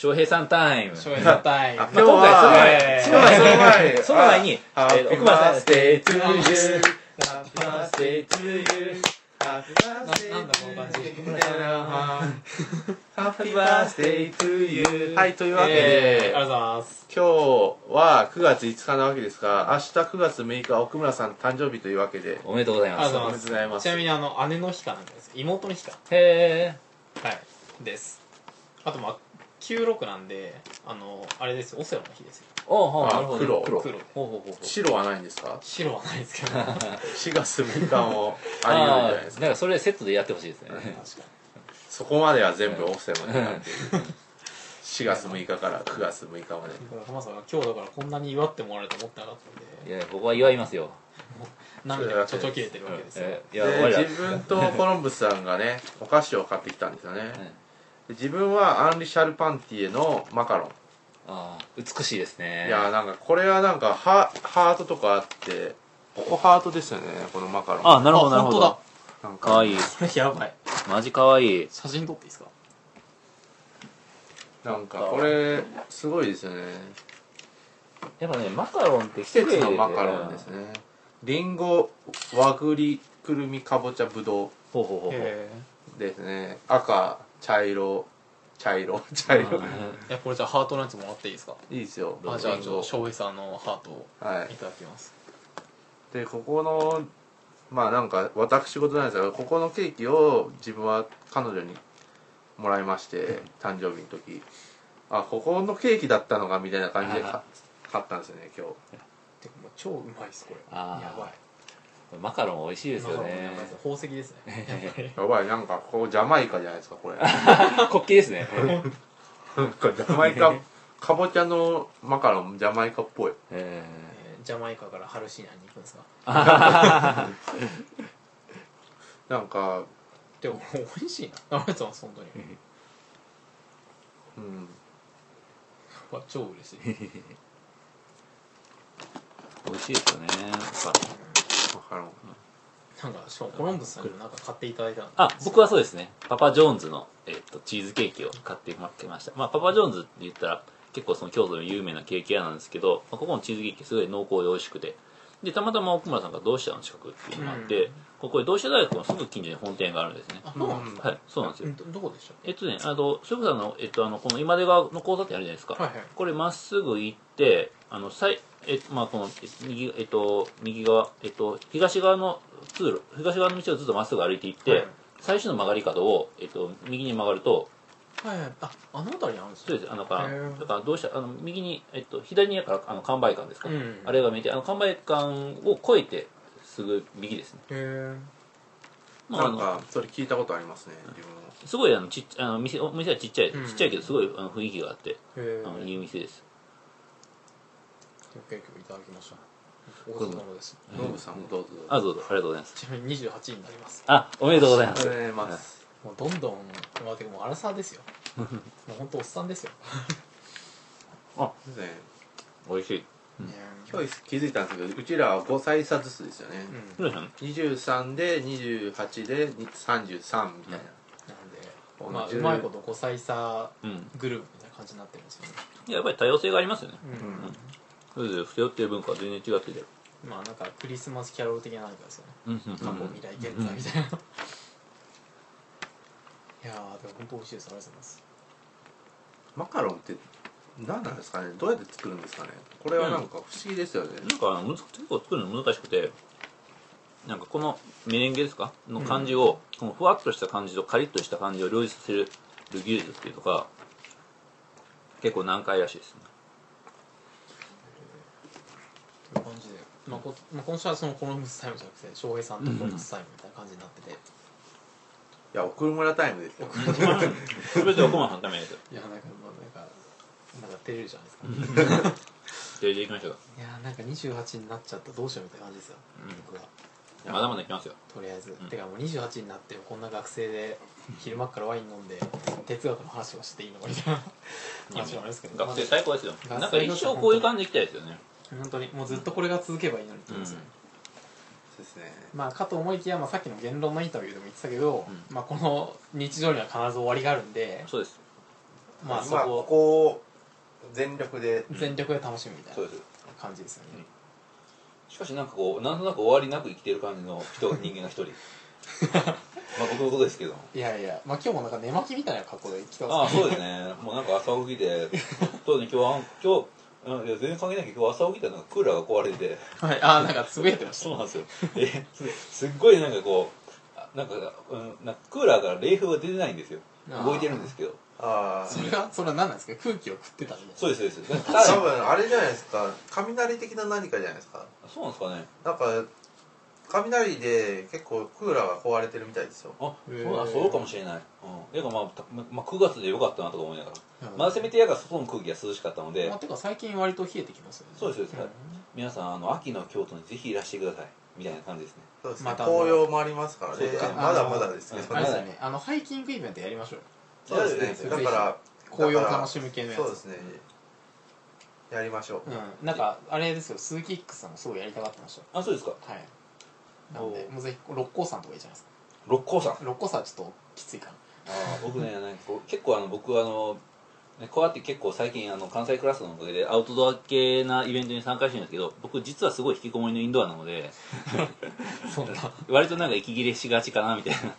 翔平さんタイム。翔平さんタイム。まあ、今回はその前その前はいその前に、奥村さん Happy birthday to you. Happy birthday to you. Happy birthday なんだこの感じ to you. Happy birthday to you. はい、というわけえで、ーありがとうございます。今日は9月5日なわけですが、明日9月6日、奥村さん誕生日というわけで、おめでとうございます。ありがとうおめでとうございます。ちなみにあの姉の日かなんかです。妹の日かへえはい。です。あとまあ96なんであのあれですよオセロの日ですよ。おあなるほど。黒。黒。黒。ほうほうほうほう。白はないんですか？白はないですけど。確か ?4 月6日もあり得るんじゃないですか。なんかそれセットでやってほしいですね。に。そこまでは全部オフセロになっている。4月6日から9月6日まで。浜さんが今日だからこんなに祝ってもらえると思ってなかったんで。いやここは祝いますよ。涙がちょちょ切れてるわけですよ。えいや自分とコロンブスさんがねお菓子を買ってきたんですよね、で自分はアンリ・シャルパンティエのマカロン、ああ美しいですね。いやなんかこれはなんかハハートとかあってここハートですよねこのマカロン。あなるほどなるほあ本当だ。どなんか。わいい。こ れやばい。マジかわい。い写真撮っていいですか？なんかこれすごいですよね。やっぱねマカロンって季節のマカロンですね。りんご和栗くるみかぼちゃぶどほうほうほうほう。ですね。赤茶色。茶色。茶色。うん。えこれじゃあハートのやつもらっていいですか？いいですよ。あじゃあちょっと翔平さんのハートをはい。いただきます。でここのまあなんか私事なんですがここのケーキを自分は彼女にもらいまして誕生日の時。あここのケーキだったのかみたいな感じでか買ったんですよね今日。てかもう超うまいですこれ。やばいマカロン美味しいですよなんねか宝石ですね。やばいなんかここジャマイカじゃないですかこれ。なん国旗ですね。かジャマイカかぼちゃのマカロンジャマイカっぽい。ええージャマイカからハルシーナに行くんですか？なんかでも美味しいな。ありがとうございます本当に。うん。わ超嬉しい。ー 美味しいですよねマカロンマカロンなんかしかもコロンブスさんにもなんか買っていただいたんあ僕はそうですね。パパジョーンズの、えっとチーズケーキを買ってもらってました。まあパパジョーンズって言ったら結構その京都の有名なケーキ屋なんですけど、まあここのチーズケーキすごい濃厚で美味しくて。でたまたま奥村さんが同志社の近くっていうのがあって、うん。ここで同志社大学のすぐ近所に本店があるんですね。あそうなんですか？はいそうなんですよ。うんどどこでしたっえっとね、あの、それこそあの、えっと、あの、この今出川の交差点あるじゃないですか。はいはい。これまっすぐ行って、あの、さい、えまあ、この、え右、えっと、右側、えっと、東側の通路、東側の道をずっとまっすぐ歩いて行って、はい。最初の曲がり角を、えっと、右に曲がると、けはいはい。ああの辺りにあるんですね。そうです、あの、だかだからどうしたあの、右に、えっと、左にやから、あの、完売館ですか。うんあれが見えて、あの、完売館を越えて、すぐ右ですね。へまあ、あなんの、かそれ聞いたことありますね自分も。すごい、あの、ちっあの、店、お店はちっちゃい、うんちっちゃいけど、すごい、あの、雰囲気があって、あの、いい店です。ケーキをいただきました。お疲れ様です。ノブさんもどうぞ。あ、どうぞ、ありがとうございます。ちなみに28になります。あ、おめでとうございます。ありがとうございます。もうどんどんまあてかもうアラサーですよ。もう本当おっさんですよ。ですね。美味しい。今日気づいたんですけどうちらは5歳差ずつですよね、うん。古谷さん23で28で33みたいな、なんでまあうまいこと5歳差うん。グループみたいな感じになってるんですよね。いややっぱり多様性がありますよね。うんそれぞれ背負ってる文化は全然違ってて。まあなんかクリスマスキャロル的な何かですよね。うんうん過去未来現在みたいな、いやーでも本当美味しいですありがとうございますマカロンって何なんですかね？どうやって作るんですかね？これはなんか不思議ですよね、なんかあの難し結構作るの難しくて、なんかこのメレンゲですか？の感じを、このふわっとした感じとカリッとした感じを両立させる技術っていうのが、結構難解らしいですね。という感じで、まあこまあ、今週はそのコロンブスタイムじゃなくて翔平さんとコロンブスタイムみたいな感じになってて、いや送る村タイムですよ。すべて奥間さんのためです。いやなんかまあなんかなんか照れるじゃないですか。それでいきましょうか？いやーなんか28になっちゃったどうしようみたいな感じですよ、うん。僕は。まだまだいきますよ。とりあえず、ん。てかもう28になってこんな学生で昼間っからワイン飲んで哲学の話をしていいのかみたいな。話なんですけど。学生最高ですよ。まあなんか一生こういう感じでいきたいですよね。本当にもうずっとこれが続けばいいのにって思うんですよ、そうですね。まあかと思いきや、まあ、さっきの言論のインタビューでも言ってたけど、うんまあ、この日常には必ず終わりがあるんでそうです。まあそここを全力で全力で楽しむみたいなそうです。感じですよね、しかしなんかこうなんとなく終わりなく生きてる感じの人が人間が一人。まあ僕のことですけど。いやいやまあ今日もなんか寝巻きみたいな格好で来てあますねあそうですね。もうなんか朝起きてそうですね今日は今日うんいや全然関係ないけど朝起きたらなんかクーラーが壊れて。てはい。ああなんかつぶやいてました。そうなんですよ。えすすっごいなんかこうあなんか,、うん、なんかクーラーから冷風が出てないんですよ。あー。動いてるんですけど。あそれはそれは何なんですか？空気を食ってたみたいな。そうですそうです。あ多分あれじゃないですか。雷的な何かじゃないですか。そうなんですかね。なんか雷で結構クーラーが壊れてるみたいですよ。あそうだそうかもしれない。うん。いやまあ、たままあ、9月でよかったなとか思いながら。うん。まだせめてやが外の空気が涼しかったので。まあ、てか最近割と冷えてきますよね。そうですそうん。皆さんあの秋の京都にぜひいらしてください。みたいな感じですね。そうですね。また紅葉もありますからね。まだまだですけどね。あれですよね。あのハイキングイベントやりましょう。よそうですね。だから紅葉を楽しむ系のやつ。そうですね。やりましょう。うん。なんかあれですよ。鈴木 X さんもすごいやりたがってましたあそうですか。はいなんでおもうぜひ六甲山とかいいじゃないですか。六甲山？六甲山はちょっときついかなあー僕ねなんかこう結構あの僕あのねこうやって結構最近あの関西クラスのおかげでアウトドア系なイベントに参加してるんですけど僕実はすごい引きこもりのインドアなのでそんな 割となんか息切れしがちかなみたいな。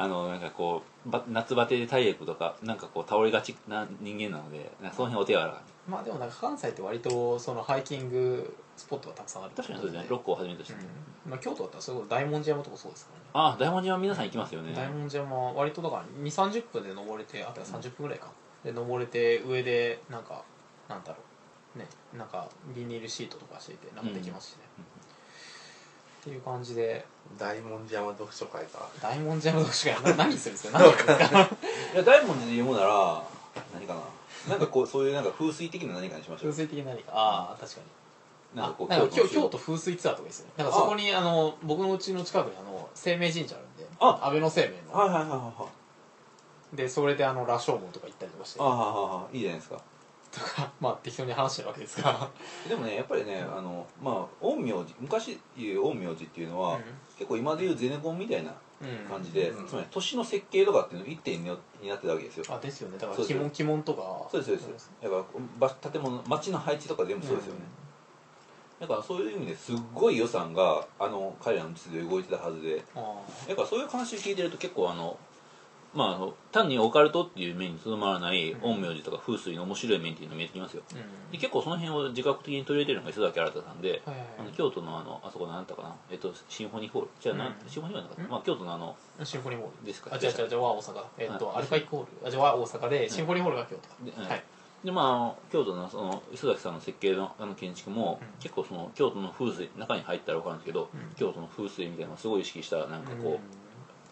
あのなんかこうば夏バテで体力とかなんかこう倒れがちな人間なのでその辺お手柔らかに。まあでもなんか関西って割とそのハイキングスポットがたくさんある。確かにそうですね。六甲をはじめとして、うん。まあ、京都だったらそれこそ大文字山とかそうです。からねああ大文字は皆さん行きますよね。大文字山は割とだから2 3 0分で登れてあとは30分ぐらいか、で登れて上でなんかなんだろう。ねなんかビニールシートとかしていてなんかできますしね、っていう感じで。大文字山読書会か。大文字山読書会。な何するんですか？るんですか。いや大文字で読むなら何かな。なんかこうそういうなんか風水的な何かにしましょう。風水的な何か。ああ確かになんかこう京の京都風水ツアーとかですよね。なんかそこにあの僕のうちの近くにあの生命神社あるんであ。安倍の生命の。はいはいはいはいはい。でそれであの羅生門とか行ったりとかして。ああはいはいいい。じゃないですか。とかまあ適当に話してるわけですが。でもねやっぱりねあのまあ陰陽師昔いう陰陽師っていうのは、うん。結構今でいうゼネコンみたいなうん感じで、うん。つまり都市の設計とかっていうの一点になってたわけですよ。あですよね。だから鬼門鬼門とか。そうですそうです。だからば建物街の配置とか全部そうですよね、だからそういう意味ですっごい予算があの彼らの地で動いてたはずで。だからそういう話聞いてると結構あのまあ単にオカルトっていう面にとどまらないうん。陰陽師とか風水の面白い面っていうのが見えてきますよ。あうん。で結構その辺を自覚的に取り入れてるのが磯崎新さんで、はいはいあの京都のあのあそこ何だったかなえっとシンフォニーホール。じゃあ、なんうん。シンフォニーホールじゃなかった、うんまあ京都のあのシンフォニーホール。ですか。あ違う違う違うは大阪。えっとはい。アルカイックホール。あじゃあは大阪でシンフォニーホールが京都で,、はいでまあ京都のその磯崎さんの設計のあの建築も、うん。結構その京都の風水中に入ったら分かるんですけど、うん。京都の風水みたいなのをすごい意識したなんかこう、うん。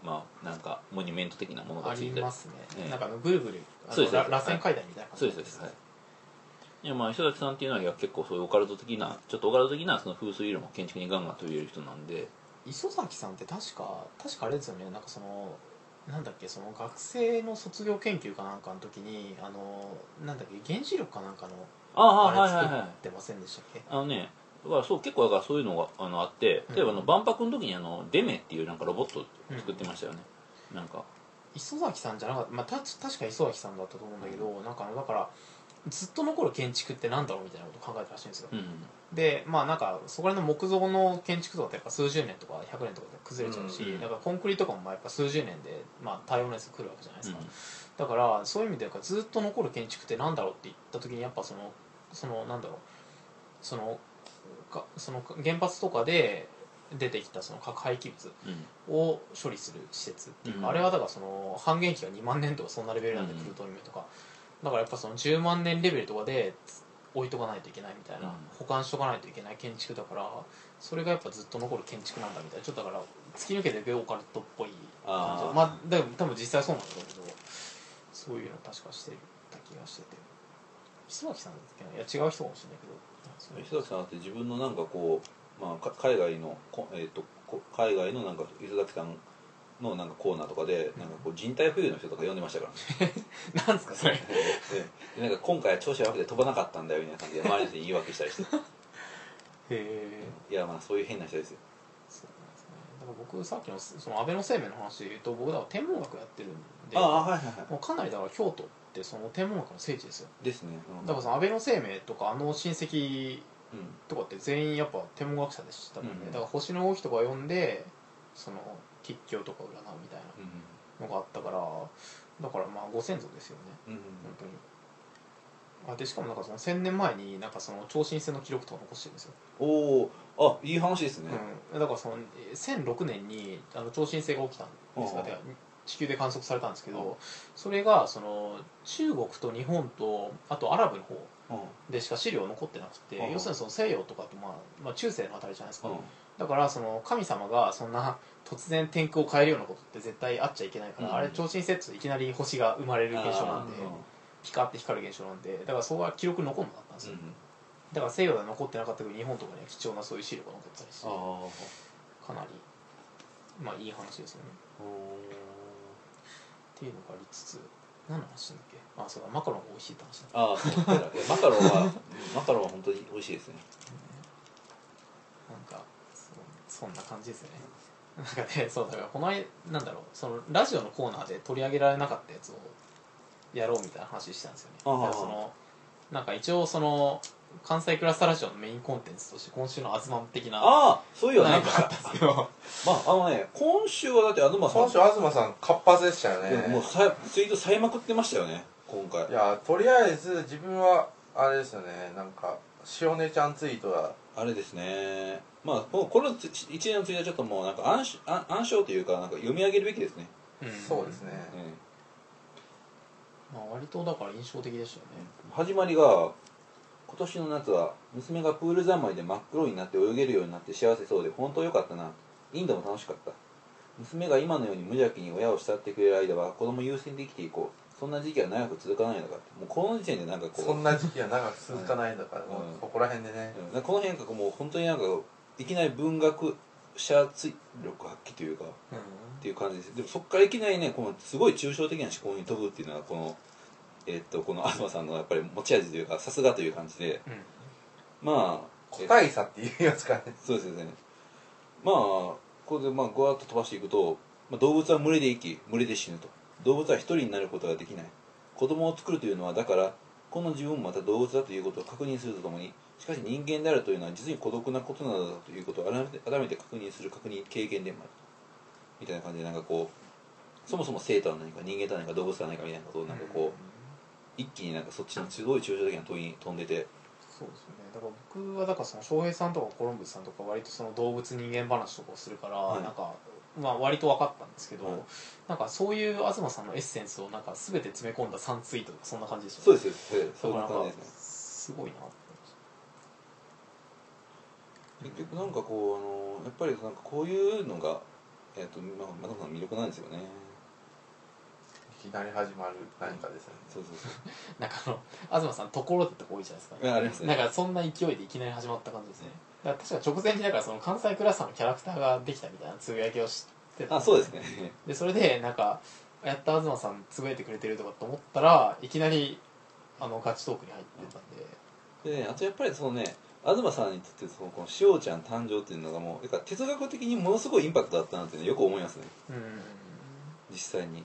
まあなんかモニュメント的なものがあついてり。ますね。ええ。なんかあのぐるぐるそうですら螺旋階段みたいな感じそうですそうです。はい。いやまあ磯崎さんっていうのは結構そういうオカルト的なちょっとオカルト的なその風水色も建築にガンガン取り入れる人なんで。磯崎さんって確か確かあれですよね。なんかそのなんだっけその学生の卒業研究かなんかの時にあのなんだっけ原子力かなんかのあああれ作はいはい。はいってませんでしたっけ？あのねだからそう結構だからそういうのがあのあって例えばあの万博の時にあのデメっていうなんかロボットを作ってましたよね、なんか。磯崎さんじゃなかった、まあ、た確か磯崎さんだったと思うんだけど、なんかあのだからずっと残る建築ってなんだろうみたいなことを考えたらしいんですよ、うん。でまあなんかそこら辺の木造の建築とかってやっぱ数十年とか100年とかで崩れちゃうし、うんうんだからコンクリとかもまあやっぱ数十年で、まあ、耐用年数来るわけじゃないですか、うん。だからそういう意味ではずっと残る建築ってなんだろうって言った時にやっぱそのそのなんだろうそのかその原発とかで出てきたその核廃棄物うん。を処理する施設っていうか、うん。あれはだからその半減期が2万年とかそんなレベルなんで、うん。プルトニウムとかだからやっぱその10万年レベルとかで置いとかないといけないみたいな、うん。保管しとかないといけない建築だからそれがやっぱずっと残る建築なんだみたいなちょっとだから突き抜けてオカルトっぽい感じまあでも多分実際そうなんだけどそういうの確かしてた気がしてて。磯崎さんだっけ？ないや違う人かもしれないけど。磯崎さんだって自分のなんかこう、まあ、か海外の、こえー、とこ海外のなんか磯崎さんのなんかコーナーとかでなんかこう人体浮遊の人とか呼んでましたから。ね なんですかそれ。ででなんか今回は調子悪くて飛ばなかったんだよみたいな感じで 周りの人に言い訳したりして。へえ。いやまあそういう変な人ですよ。そうなんですね。だから僕さっきのその安倍の生命の話で言うと僕だから天文学やってるんではいはいはい。もうかなりだから京都っってその天文学の聖地ですよ。ですね、うん。だからその安倍の生命とかあの親戚うんとかって全員やっぱ天文学者でしたもんね、うんだから星の動きとか読んでその吉凶とか占うみたいなのがあったからだからまあご先祖ですよね。うん。うん本当に。あでしかもなんかその1000年前になんかその超新星の記録とか残してるんですよ、おおあいい話ですね、うん、だからそのえー1006年にあの超新星が起きたんですがああで地球で観測されたんですけあどそれがその中国と日本とあとアラブの方うん。でしか資料残ってなくて要するにその西洋とかって、まあ、まあ中世のあたりじゃないですか、うん。だからその神様がそんな突然天空を変えるようなことって絶対あっちゃいけないから、うん。あれ超新星っていきなり星が生まれる現象なんであピカって光る現象なんでだからそこは記録残んなかったんですよ、ーうん。だから西洋では残ってなかったけど日本とかには貴重なそういう資料が残ってたりしてあかなりまあいい話ですよね。っていうのがありつつ何の話だっけ？あそうだマカロンが美味しいって話だああマカロンはマカロンは本当に美味しいですね。なんかそそんな感じですねなんかねそうだからこの間なんだろうそのラジオのコーナーで取り上げられなかったやつをやろうみたいな話したんですよね。だからそのなんか一応その関西クラスターラジオのメインコンテンツとして今週の「アズマン」的なああそういうのなんかなんかあったんですけど まああのね今週はだって東さん今週東さん活発でしたよでももうねさツイートさえまくってましたよね今回。いやとりあえず自分はあれですよねなんか塩姉ちゃんツイートがあれですね。まあこのこのつ一連のツイートはちょっともうなんか暗し暗暗唱というかなんか読み上げるべきですね、うんそうですね。えまあ、割とだから印象的でしたよね。え始まりが今年の夏は娘がプール三昧で真っ黒になって泳げるようになって幸せそうで本当良かったな。インドも楽しかった。娘が今のように無邪気に親を慕ってくれる間は子供優先で生きていこうそんな時期は長く続かないのかってもうこの時点でなんかこうそんな時期は長く続かないんだから、うん。もうそこら辺でね、うん。この辺がもう本当になんかいきなり文学者追力発揮というかっていう感じです。でもそこからいきなりねこのすごい抽象的な思考に飛ぶっていうのはこのえっとこの東さんのやっぱり持ち味というかさすがという感じで。うん。うんまあ個体差っていうやつかね。そうですよね。まあこれでまあぐわっと飛ばしていくと、まあ、動物は群れで生き群れで死ぬと動物は一人になることができない。子供を作るというのはだからこの自分もまた動物だということを確認するとともにしかし人間であるというのは実に孤独なことなのだということを改めて改めて確認する確認経験でもある。みたいな感じでなんかこうそもそも生とは何か人間とは何か動物とは何かみたいなことをなんかこう一気になんかそっちにすごい抽象的な問いに飛んでて。そうですよね。だから僕はだからその翔平さんとかコロンブスさんとか割とその動物人間話とかをするから、はい。なんかまあ割と分かったんですけど、はい。なんかそういう東さんのエッセンスをなんか全て詰め込んだ3ツイートとかそんな感じでしたそうね。ですよすねすごいな結局なんかこうあのやっぱりなんかこういうのがえっ、とまあまだまだ魅力なんですよね。いきなり始まる何かですよね。そうそうそう。なんかあの東さんところってとこ多いじゃないですか、いやありますね。なんかそんな勢いでいきなり始まった感じですねだから確か直前にだからその関西クラスターのキャラクターができたみたいなつぶやきをしてたあそうですね。でそれでなんかやった東さんつぶやいてくれてるとかと思ったらいきなりあのガチトークに入ってたんで。でねあとやっぱりそのね東さんにとってそのこのしおちゃん誕生っていうのがもうだから哲学的にものすごいインパクトだったなっていうのよく思いますね。うん。実際に。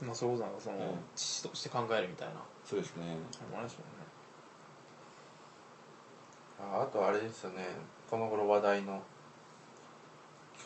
まあそういうことなんかその、うん。父として考えるみたいな。そうですね。あるでしょああとあれですよね。この頃話題の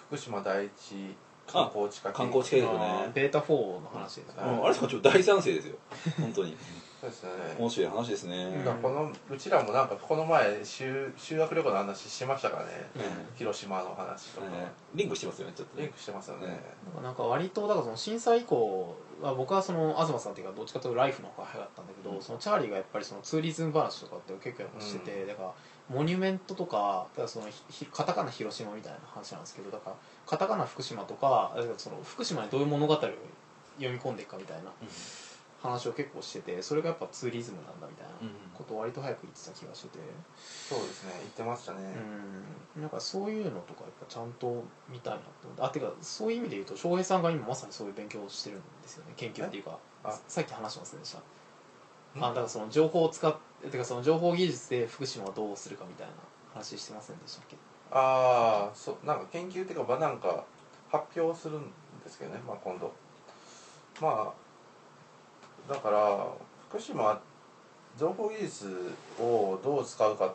福島第一観光地化計画観光地計画うね。ベータ4の話ですね、うんうんあれとかちょっと大賛成ですよ。本当に。そうですよね。面白い話ですね。だからこのうちらもなんかこの前修修学旅行の話しましたからね、うん広島の話とか、ね。リンクしてますよねちょっとね。リンクしてますよね、ね。なんか割とだからその震災以降は僕はその東さんっていうかどっちかというとライフの方が早かったんだけど、うん。そのチャーリーがやっぱりそのツーリズム話とかって結構やっぱしてて、うん。だからモニュメントとかだからそのカタカナ広島みたいな話なんですけどだからカタカナ福島とかだからその福島にどういう物語を読み込んでいくかみたいな話を結構しててそれがやっぱツーリズムなんだみたいなことを割と早く言ってた気がしてて。そうですね。言ってましたね、うん、なんかそういうのとかやっぱちゃんと見たいなって思って。あてかそういう意味で言うと翔平さんが今まさにそういう勉強をしてるんですよね。研究っていうか。あ。さっき話しませんでした。んあだからその情報を使っててかその情報技術で福島はどうするかみたいな話してませんでしたっけ？ああそうなんか研究っていうかまあなんか発表するんですけどね、まあ、今度。まあだから福島情報技術をどう使うか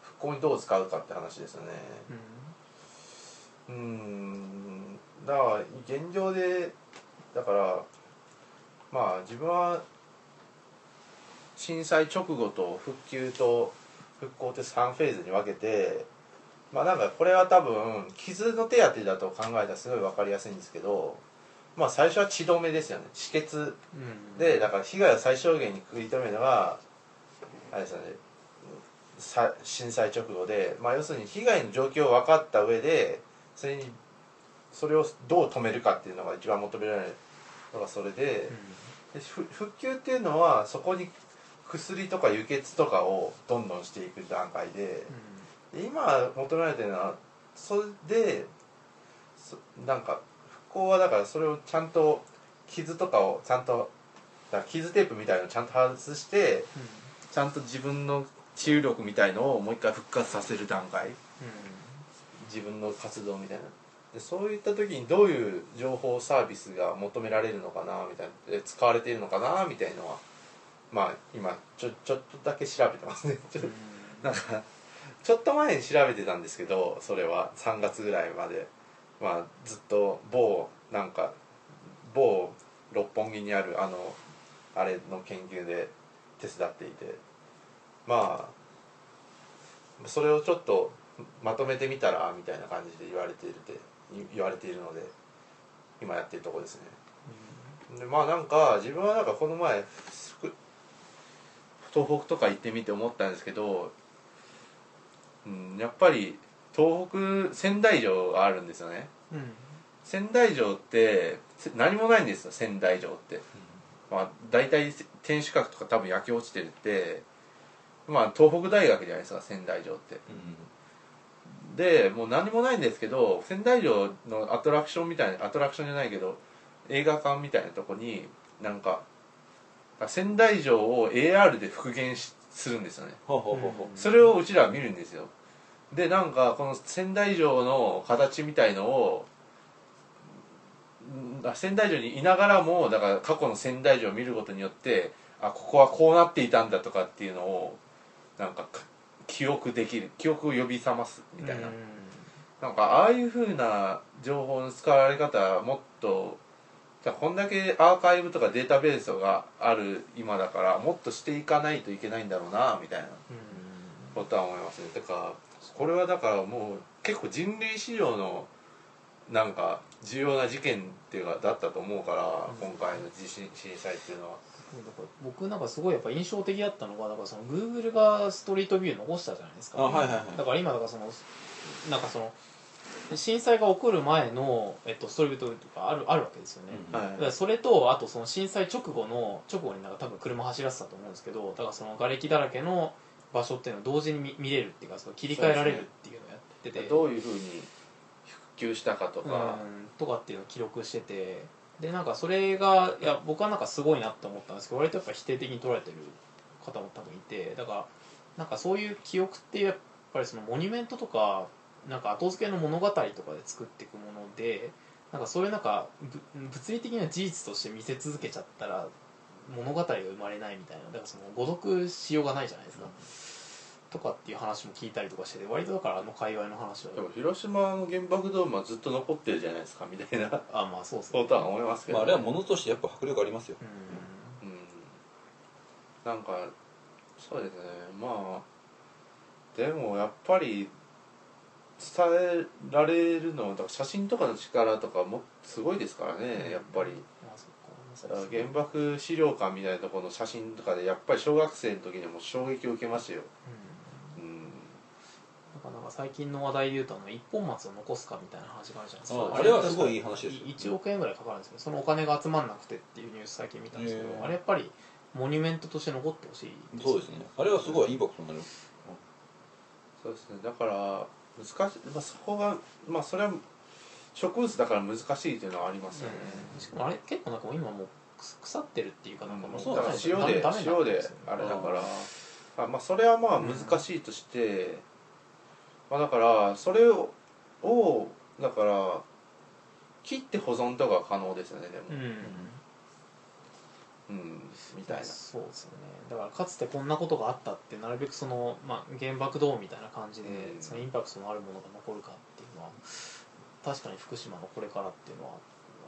復興にどう使うかって話ですよね。うん。うん。だから現状でだからまあ自分は震災直後と復旧と復興って3フェーズに分けてまあなんかこれは多分傷の手当てだと考えたらすごい分かりやすいんですけどまあ最初は血止めですよね。止血。うん。でだから被害を最小限に食い止めるのがあれですよね。さ震災直後で、まあ、要するに被害の状況を分かった上でそれにそれをどう止めるかっていうのが一番求められるのがそれででふ復旧っていうのはそこに薬とか輸血とかをどんどんしていく段階でで今求められてるのはそれでそなんか復興はだからそれをちゃんと傷とかをちゃんと傷テープみたいのをちゃんと外してちゃんと自分の治癒力みたいのをもう一回復活させる段階。自分の活動みたいな。でそういった時にどういう情報サービスが求められるのかなみたいな。え使われているのかなみたいのはまあ今ちょちょっとだけ調べてますね。ちょなんかちょっと前に調べてたんですけどそれは。3月ぐらいまで。まあずっと某なんか某六本木にあるあのあれの研究で手伝っていて。まあそれをちょっとまとめてみたらみたいな感じで言われているて言われているので今やってるとこですね。でまあなんか自分はなんかこの前ふ東北とか行ってみて思ったんですけど、うん、やっぱり東北仙台城があるんですよね。うん。仙台城ってせ何もないんですよ仙台城って、まあ大体天守閣とか多分焼け落ちてるってまあ東北大学じゃないですか仙台城って。でもう何もないんですけど仙台城のアトラクションみたいなアトラクションじゃないけど映画館みたいなとこになんか仙台城を AR で復元しするんですよね。ほうほうほうほそれをうちらは見るんですよ。でなんかこの仙台城の形みたいのを仙台城にいながらもだから過去の仙台城を見ることによってあここはこうなっていたんだとかっていうのをなんかか記憶できる記憶を呼び覚ますみたいな、なんかああいう風な情報の使われ方はもっとこんだけアーカイブとかデータベースがある今だからもっとしていかないといけないんだろうなみたいな。ことは思いますね。てかこれはだからもう結構人類史上のなんか重要な事件っていうかだったと思うから、今回の地震震災っていうのは。僕なんかすごいやっぱ印象的だったのがだからその Google がストリートビュー残したじゃないですか。あはいはいはい。だから今だからそのなんかその震災が起こる前の、えっと、ストリートとかあるあるわけですよね、うん。はい。だからそれとあとその震災直後の直後になんか多分車走らせたと思うんですけどだからその瓦礫だらけの場所っていうのを同時に見見れるっていうかその切り替えられるっていうのをやってて。どういうふうに復旧したかとか、うんとかっていうのを記録してて。でなんかそれがいや僕はなんかすごいなって思ったんですけど割とやっぱ否定的に捉えてる方も多分いて。だからなんかそういう記憶ってやっぱりそのモニュメントとかなんか後付けの物語とかで作っていくものでなんかそういうなんかぶ物理的な事実として見せ続けちゃったら物語が生まれないみたいな。だからその誤読しようがないじゃないですか、とかっていう話も聞いたりとかしてて割とだからあの界隈の話は。でも広島の原爆ドームはずっと残ってるじゃないですかみたいな。あまあそうですね。ことは思いますけど、まあ、あれはものとしてやっぱ迫力ありますよ。うん。うん。なんかそうですね。まあでもやっぱり伝えられるのだから写真とかの力とかもすごいですからね、やっぱり。原爆資料館みたいなところの写真とかでやっぱり小学生の時にも衝撃を受けましたよ、うん。うん、だからなんか最近の話題で言うとあの一本松を残すかみたいな話があるじゃないですか。ああれはすごいいい話ですよ1億円ぐらいかかるんですけどそのお金が集まんなくてっていうニュース最近見たんですけどあれやっぱりモニュメントとして残ってほしいそうですね。あれはすごいインパクトになる。そうですね。だから難しい、まあ、そこがまあそれは植物だから難しいというのはありますよね、しかもあれ結構なんか今もう腐ってるっていうかなんかもうだから塩で塩であれだから。あまあそれはまあ難しいとして、まあだからそれををだから切って保存とかは可能ですよねでもうんうんみたいな。そうですよね。だからかつてこんなことがあったってなるべくその、まあ、原爆ドームみたいな感じで、うん。そのインパクトのあるものが残るかっていうのは確かに福島のこれからっていうのは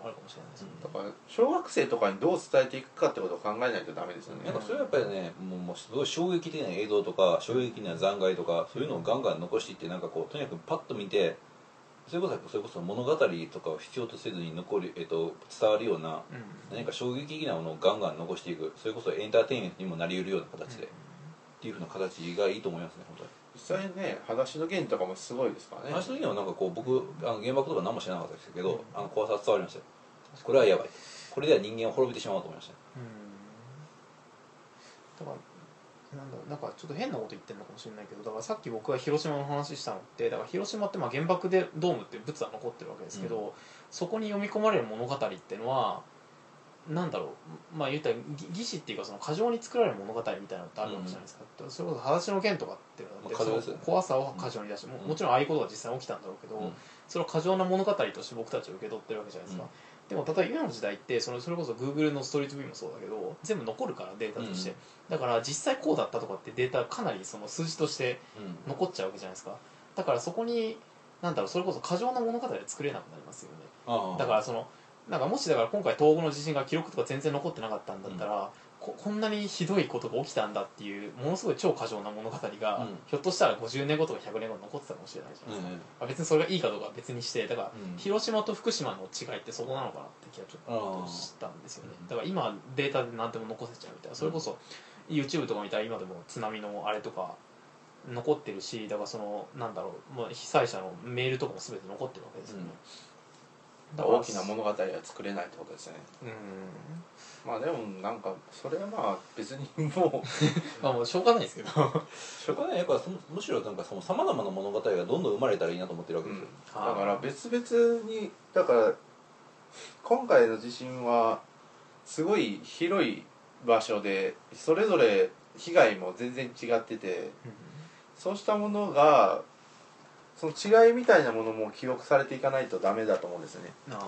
あるかもしれないですよね、だから小学生とかにどう伝えていくかってことを考えないとダメですよね。なんかそれはやっぱりねもうもうすごい衝撃的な映像とか衝撃的な残骸とかそういうのをガンガン残していってなんかこうとにかくパッと見てそれこそそれこそ物語とかを必要とせずに残る、えっと、伝わるようなうん。何か衝撃的なものをガンガン残していくそれこそエンターテインメントにもなり得るような形で、っていうふうな形がいいと思いますね本当に。実際ね「裸足の弦」とかもすごいですからね。話の時はなんかこう僕あの原爆とか何も知らなかったですけど、あの怖さは伝わりましたよ。これはやばい。これでは人間を滅びてしまうと思いました。うん。だからなんだなんかちょっと変なこと言ってるのかもしれないけどだからさっき僕が広島の話したのってだから広島ってまあ原爆でドームって物は残ってるわけですけど、うそこに読み込まれる物語っていうのはなんだろうまあ言ったらぎ義士っていうかその過剰に作られる物語みたいなのってあるわけじゃないですか、それこそ「裸足の剣」とかっていうのはまあね。怖さを過剰に出して、もうんもちろんああいうことが実際に起きたんだろうけど、うん。それを過剰な物語として僕たちは受け取ってるわけじゃないですか、でも例えば今の時代ってそのそれこそ Google のストリートビューもそうだけど全部残るからデータとして、うん。だから実際こうだったとかってデータかなりその数字としてうん。残っちゃうわけじゃないですか。だからそこになんだろうそれこそ過剰な物語で作れなくなりますよね。だからそのなんかもしだから今回東北の地震が記録とか全然残ってなかったんだったら、ここんなにひどいことが起きたんだっていうものすごい超過剰な物語が、うん。ひょっとしたら50年後とか100年後に残ってたかもしれないじゃないですか、うん。あ別にそれがいいかどうかは別にしてだから、うん。広島と福島の違いってそこなのかなって気がちょっとしたんですよね。うんだから今データで何でも残せちゃうみたいなそれこそ YouTube とか見たら今でも津波のあれとか残ってるしだからそのなんだろう、まあ、被災者のメールとかも全て残ってるわけですよね、だから大きな物語は作れないってことですよね。うん。まあでもなんかそれはまあ別にもう まあもうしょうがないですけど。しょうがない。やっぱそのむしろなんかそのさまざまな物語がどんどん生まれたらいいなと思ってるわけですよ、だから別々にだから今回の地震はすごい広い場所でそれぞれ被害も全然違っててそうしたものがその違いみたいなものも記録されていかないとダメだと思うんですよね。あ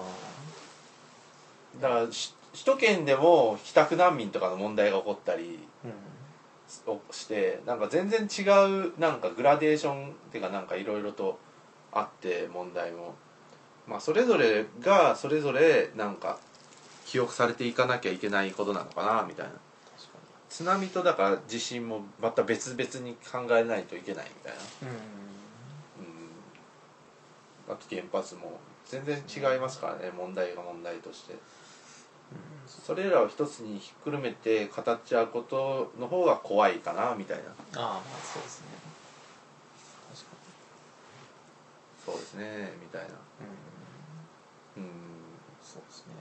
だからし首都圏でも帰宅難民とかの問題が起こったりーうん。をしてなんか全然違うなんかグラデーションっていうかなんかいろいろとあって問題も。まあそれぞれがそれぞれなんか記憶されていかなきゃいけないことなのかなみたいな。津波とだから地震もまた別々に考えないといけないみたいな。うんあと原発も全然違いますからね問題が問題として。それらを一つにひっくるめて語っちゃうことの方が怖いかなみたいな。ああまあそうですね。確かそうですねみたいな。にうん。うん。そうですね。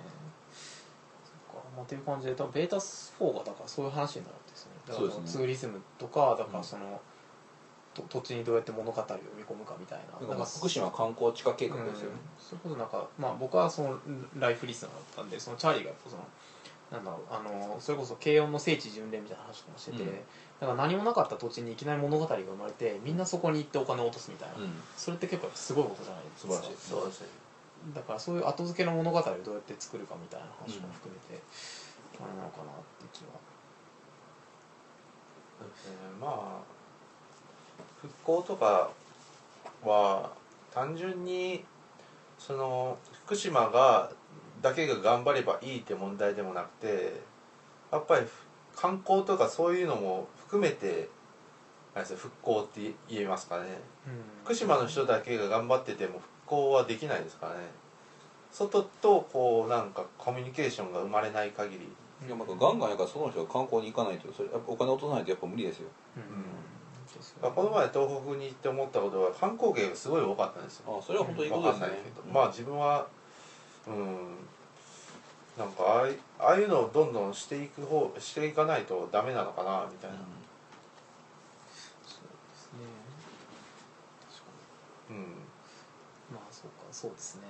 そっかまあという感じで多分ベータ4がだからそういう話になるんですよね。だからそうですね。ツーリズムとかだからその、と土地にどうやって物語を読み込むかみたいな。なんかまあ福島観光地化計画ですよね、うん、それこそなんか、まあ、僕はそのライフリスナーだったんでそのチャーリーがそのなんだろうあのそれこそ慶応の聖地巡礼みたいな話とかもしてて、うん。だから何もなかった土地にいきなり物語が生まれてみんなそこに行ってお金を落とすみたいな、うん。それって結構すごいことじゃないですか。素晴らしい。だからそういう後付けの物語をどうやって作るかみたいな話も含めて、あれなのかなって気は。えーまあ復興とかは単純にその福島がだけが頑張ればいいって問題でもなくてやっぱり観光とかそういうのも含めてあれですよ復興って言えますかね。福島の人だけが頑張ってても復興はできないですからね。外とこうなんかコミュニケーションが生まれない限り。いやまあガンガンやからその人が観光に行かないとそれやっぱお金落とさないとやっぱ無理ですよ。うん。うんこの前東北に行って思ったことは観光客がすごい多かったんですよ。あそれは本当にいいことですね。わかんないけど。まあ自分はうんなんかああいうのをどんどんしていく方していかないとダメなのかなみたいな。そうですね。うん。まあそうかそうですね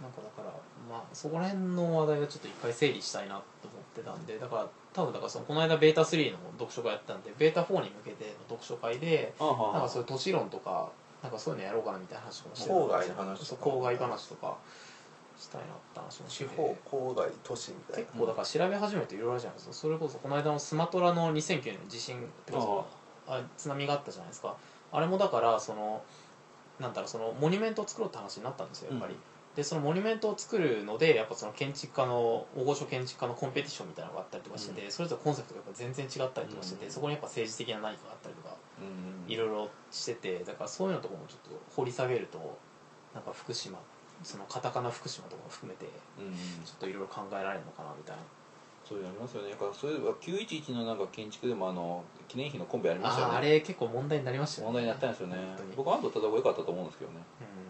なんかだからまあそこら辺の話題はちょっと一回整理したいなと思ってたんでだから多分だからそのこの間ベータ3の読書会やったんでベータ4に向けての読書会でなんかそういう都市論とかなんかそういうのやろうかなみたいな話もして郊外の話とか。郊外話とかしたいなって話もして。地方郊外都市みたいな。結構だから調べ始めるといろいろあるじゃないですか。それこそこの間のスマトラの2009年の地震ってあ津波があったじゃないですか。あれもだからそのなんだろうそのモニュメントを作ろうって話になったんですよやっぱり、でそのモニュメントを作るのでやっぱその建築家の大御所建築家のコンペティションみたいなのがあったりとかしてて、それぞれコンセプトが全然違ったりとかしてて、うん。そこにやっぱ政治的な何かがあったりとかうん。いろいろしててだからそういうのとかもちょっと掘り下げるとなんか福島そのカタカナ福島とかも含めてうん。ちょっといろいろ考えられるのかなみたいな。そういうのありますよね。だからそれは911のなんか建築でもあの記念碑のコンペありましたよね。あれ結構問題になりましたよね。問題になったんですよね。僕は安藤忠子良かったと思うんですけどね。うん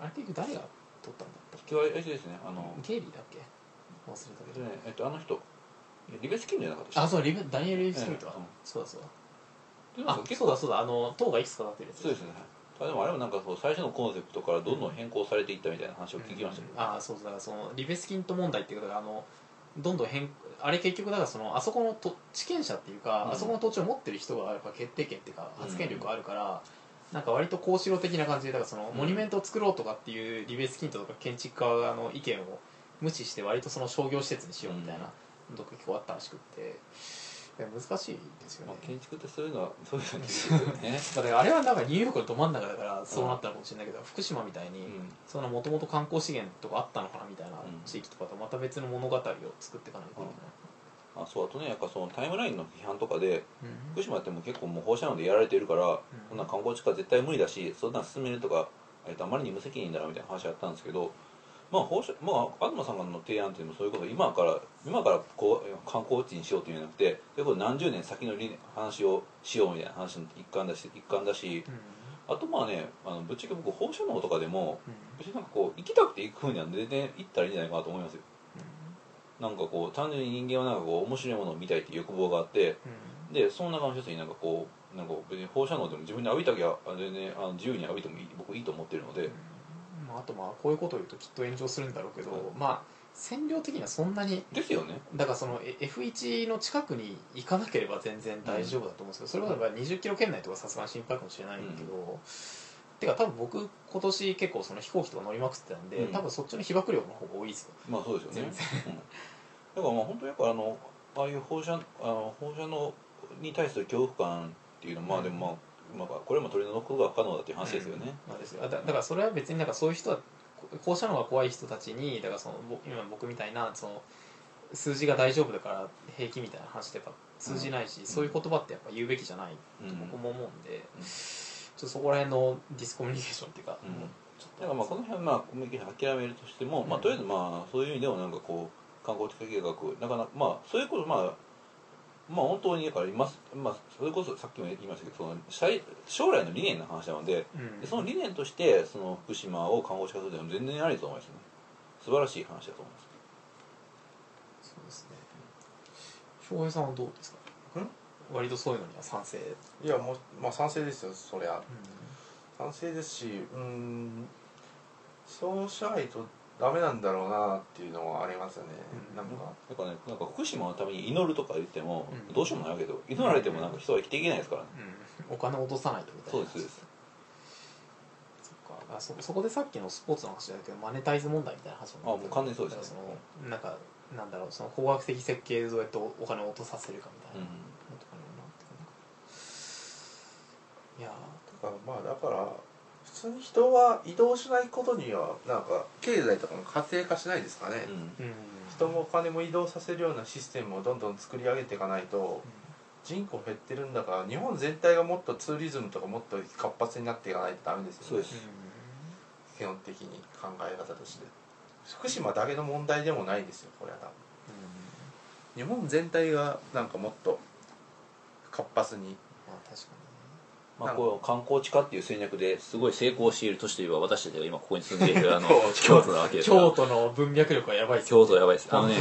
あれ結局誰が撮ったんだったっ今日はあれですねあのけゲイリーだっけ？忘れたけど。えっとねえっとあの人リベスキンじゃなかったでしたあそうリベダニエル・リブスミトは、ええうん。そうだそうだ。あ結構そうだそうだ。あの塔がいくつか立ってるやつ。そうですね。あでもあれもなんかそう最初のコンセプトからどんどん変更されていったみたいな話を聞きましたけど、ああそうそう。だからそのリベスキント問題っていうことがあのどんどん変あれ結局だからそのあそこのと地権者っていうか、うん。あそこの土地を持ってる人がやっぱ決定権っていうか発言力があるから、なんか割と高城的な感じでだからそのうんモニュメントを作ろうとかっていうリベスキントとか建築家の意見を無視して割とその商業施設にしようみたいなのとか結構あったらしくって難しいですよね。まあ、建築ってそういうのはそういうのですよね。ま あだからあれはなんかニューヨークのど真ん中だからそうなったのかもしれないけど、福島みたいに、うん。そのもともと観光資源とかあったのかなみたいな地域とかとまた別の物語を作っていかないといけない、あそうあとねやっぱそのタイムラインの批判とかでうん。福島ってもう結構もう放射能でやられてるから、そんな観光地化絶対無理だしそんなん進めるとか、えっとあまりに無責任だなみたいな話あったんですけどまあ放射まあ東さんの提案っていうのもそういうこと今から今からこう観光地にしようっていうんじゃなくて結構何十年先の話をしようみたいな話の一環だし一環だしうん。あとまあねあのぶっちゃけ僕放射能とかでもうん。別になんかこう行きたくて行くふうには全然行ったらいいんじゃないかなと思いますよなんかこう単純に人間はなんかこう面白いものを見たいっていう欲望があってうん。でその中の一つになんかこうなんか別に放射能でも自分で浴びたきゃあ全然あの自由に浴びてもいい僕いいと思ってるので、まあ、あとまあこういうことを言うときっと炎上するんだろうけど、はいまあ線量的にはそんなにですよね。だからそのえ F1 の近くに行かなければ全然大丈夫だと思うんですけど、それはやっぱ20キロ圏内とかさすがに心配かもしれないんだけど、てか多分僕今年結構その飛行機とか乗りまくってたんで、うん。多分そっちの被爆量の方が多いですよ。まあそうですよね。だからまあ本当にやっぱあのああいう放射あの放射能に対する恐怖感っていうのはまあでもまあ、まあ、これも取り除くことが不可能だっていう話ですよね、まあですよ。だだからそれは別になんかそういう人はこ放射能が怖い人たちにだからそのぼ今僕みたいなその数字が大丈夫だから平気みたいな話ってやっぱ通じないし、そういう言葉ってやっぱ言うべきじゃないとうん僕も思うんで、うんちょっとそこら辺のディスコミュニケーションっていうか、うん。だからまあこの辺はまあコミュニケーション諦めるとしても、まあとりあえずまあそういう意味でもなんかこう観光地化計画なかなかまあそういうことまあまあ本当にだから今まあそれこそさっきも言いましたけどその将将来の理念の話なのでうん。でその理念としてその福島を観光地化するというのは全然ありだと思いますね。素晴らしい話だと思います。そうですね。翔平さんはどうですか？割とそういうのには賛成、いやもうまあ賛成ですよそりゃ。賛成ですしうんそうしないとダメなんだろうなっていうのはありますよね、うん。なんか。だからねなんか福島のために祈るとか言ってもうん。どうしようもないわけど祈られてもなんか人は生きていけないですからね。うん。お金を落とさないとみたいなそうですそうです。そっか。あそそこでさっきのスポーツの話だけどマネタイズ問題みたいな話も。あもう完全にそうですね。そのなんかなんだろうその工学的設計でどうやってお金を落とさせるかみたいな。のとかにもなってくるのかいやだからまあだから普通に人は移動しないことにはなんか経済とかも活性化しないですかね、うん。人もお金も移動させるようなシステムをどんどん作り上げていかないと人口減ってるんだから日本全体がもっとツーリズムとかもっと活発になっていかないとダメですよね。そうです。基本的に考え方として。福島だけの問題でもないですよこれは多分。日本全体がなんかもっと活発にまあ確かまあ、こう観光地化っていう戦略ですごい成功している都市といえば私たちが今ここに住んでいるあの 京都なわけにです京都の文脈力はやばいです京都やばいです。あのね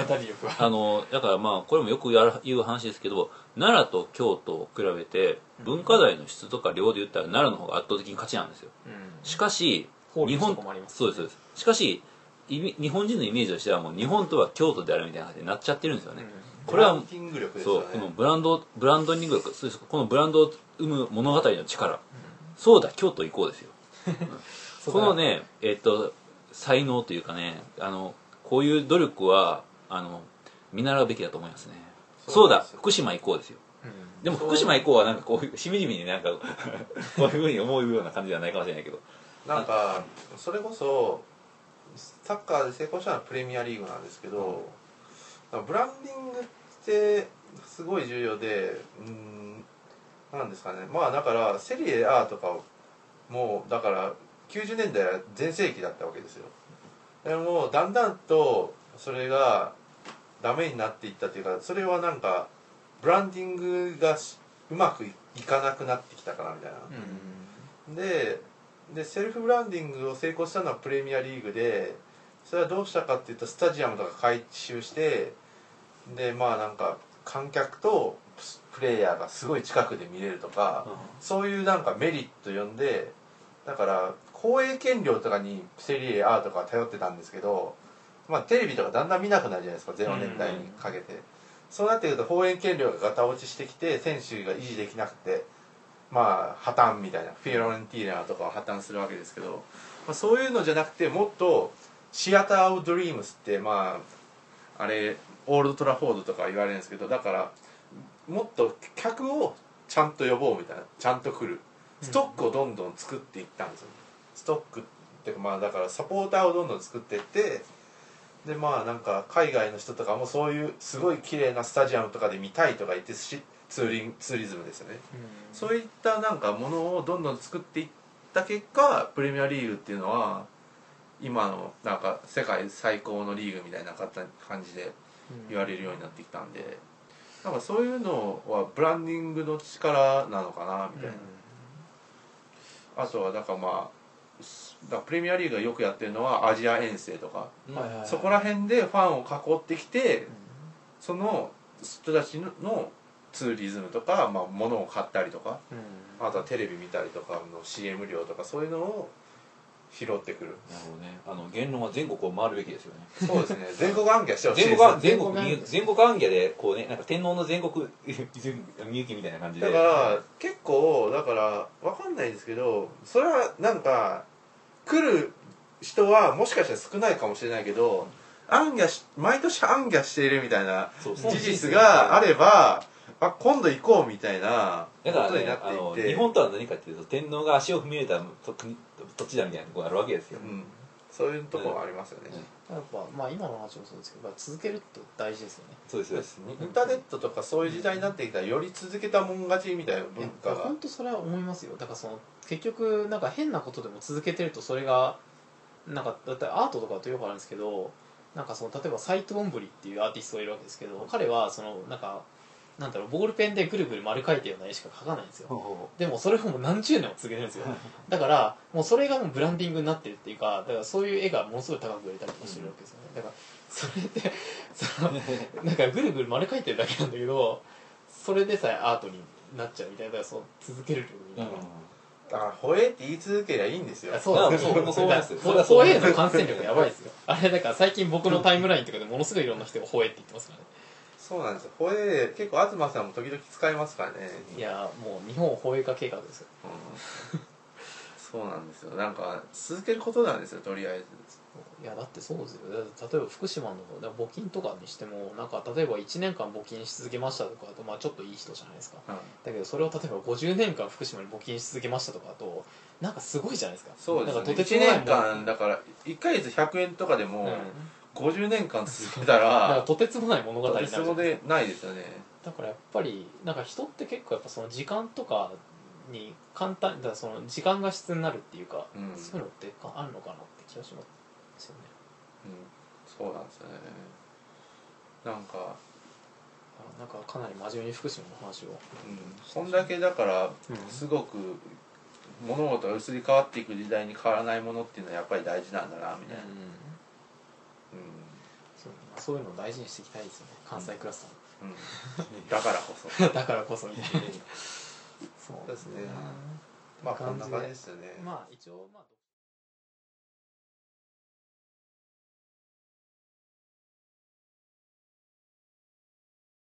あのだからまあこれもよく言う話ですけど奈良と京都を比べて文化財の質とか量で言ったら奈良の方が圧倒的に勝ちなんですよ。うん。しかし日本かもありますそうですそうです。しかし日本人のイメージとしてはもう日本とは京都であるみたいな感じになっちゃってるんですよね、これはブランディング力ですよね。そうこのブランドブランドニング力そうです。このブランドを生む物語の力、そうだ京都行こうですよ。このねえっと才能というかねあのこういう努力はあの見習うべきだと思いますね。そうだ福島行こうですよ。うん。でも福島行こうはなんかこうしみじみになんか こういうふうに思うような感じではないかもしれないけど。なんかそれこそサッカーで成功したのはプレミアリーグなんですけど、ブランディングってすごい重要でうんなんですかね。まあだからセリエ A とかもうだから90年代は全盛期だったわけですよ。でもだんだんとそれがダメになっていったというかそれはなんかブランディングがしうまくいかなくなってきたかなみたいな、うん。ででセルフブランディングを成功したのはプレミアリーグでそれはどうしたかっていうとスタジアムとか改修してでまあなんか観客とプレイヤーがすごい近くで見れるとか、そういうなんかメリット呼んでだから放映権料とかにセリエ A とかは頼ってたんですけど、まあ、テレビとかだんだん見なくなるじゃないですか0年代にかけて、そうなってくると放映権料がガタ落ちしてきて選手が維持できなくてまあ破綻みたいなフィオレンティーナとかは破綻するわけですけど、まあ、そういうのじゃなくてもっとシアター・オブ・ドリームスってまああれオールド・トラフォードとか言われるんですけどだからもっと客をちゃんと呼ぼうみたいなちゃんと来る。ストックをどんどん作っていったんですよ、ストックっていうかまあだからサポーターをどんどん作っていってでまあなんか海外の人とかもそういうすごい綺麗なスタジアムとかで見たいとか言ってしツーリンツーリズムですよね。そういったなんかものをどんどん作っていった結果プレミアリーグっていうのは今のなんか世界最高のリーグみたいな感じで言われるようになってきたんでなんかそういうのはブランディングの力なのかなみたいな、あとはだからまあすだプレミアリーグがよくやってるのはアジア遠征とか、はいはいはい。そこら辺でファンを囲ってきてその人たちのツーリズムとか、まあ、物を買ったりとか。うん。あとはテレビ見たりとかの CM 料とかそういうのを拾ってくる。なるほどね。あの言論は全国を回るべきですよね。そうですね。全国暗記はしてほしい全です。国全国全国暗記でこうねなんか天皇の全国 みゆきみたいな感じで。だから結構だからわかんないですけどそれはなんか来る人はもしかしたら少ないかもしれないけど暗記し毎年暗記しているみたいな事実があればあ今度行こうみたいなこだからとになねあのっていて。日本とは何かっていうと天皇が足を踏み入れた土地だみたいなところがあるわけですよ、うん、そういうところはありますよね、やっぱまあ今の話もそうですけど続けるって大事ですよね。そうですそうです。ねインターネットとかそういう時代になってきたらより続けたもん勝ちみたいな文化が。本当それは思いますよ。だからその結局なんか変なことでも続けてるとそれがなんかだってアートとかだとよくあるんですけどなんかその例えばサイト・オンブリっていうアーティストがいるわけですけど彼はそのなんかなんだろうボールペンでぐるぐる丸描いたような絵しか描かないんですよ。でもそれをもう何十年も続けてるんですよだからもうそれがもうブランディングになってるっていうかだからそういう絵がものすごい高く売れたりもしてるわけですよね。だからそれってそのなんかぐるぐる丸描いてるだけなんだけどそれでさえアートになっちゃうみたいなだからそう続けるみたいな、だから「ほえ」って言い続けりゃいいんですよ。あそうですそうそう。思いますだそれはそうからホエーの感染力やばいですよ。あれだから最近僕のタイムラインとかでものすごいいろんな人がホエーって言ってますからねそうなんですよ。ほえ結構東さんも時々使いますからね。いやもう日本ホエー化計画ですよ。うん。そうなんですよ。なんか続けることなんですよとりあえず。いやだってそうですよ。例えば福島の募金とかにしてもなんか例えば1年間募金し続けましたとかだとまあちょっといい人じゃないですか。だけどそれを例えば50年間福島に募金し続けましたとかだとなんかすごいじゃないですか。そうですね。なんかとてつ1もない年間だから1ヶ月100円とかでもうん50年間続けたら らとてつもない物語になるでないですよね。だからやっぱりなんか人って結構やっぱその時間とかに簡単だその時間が質になるっていうか、うん。そういうのってかあるのかなって気がしますよね。うん。そうなんですよね。なんかあなんかかなり真面目に福島の話を。うん。そんだけだからうん。すごく物事が移り変わっていく時代に変わらないものっていうのはやっぱり大事なんだなみたいな、そうまあそういうのを大事にしていきたいですよね。関西クラスうんうん。だからこそ。タ ーだからこそみたいな。そうですね。ね。まあこんな感じですよね。まあ一応まあ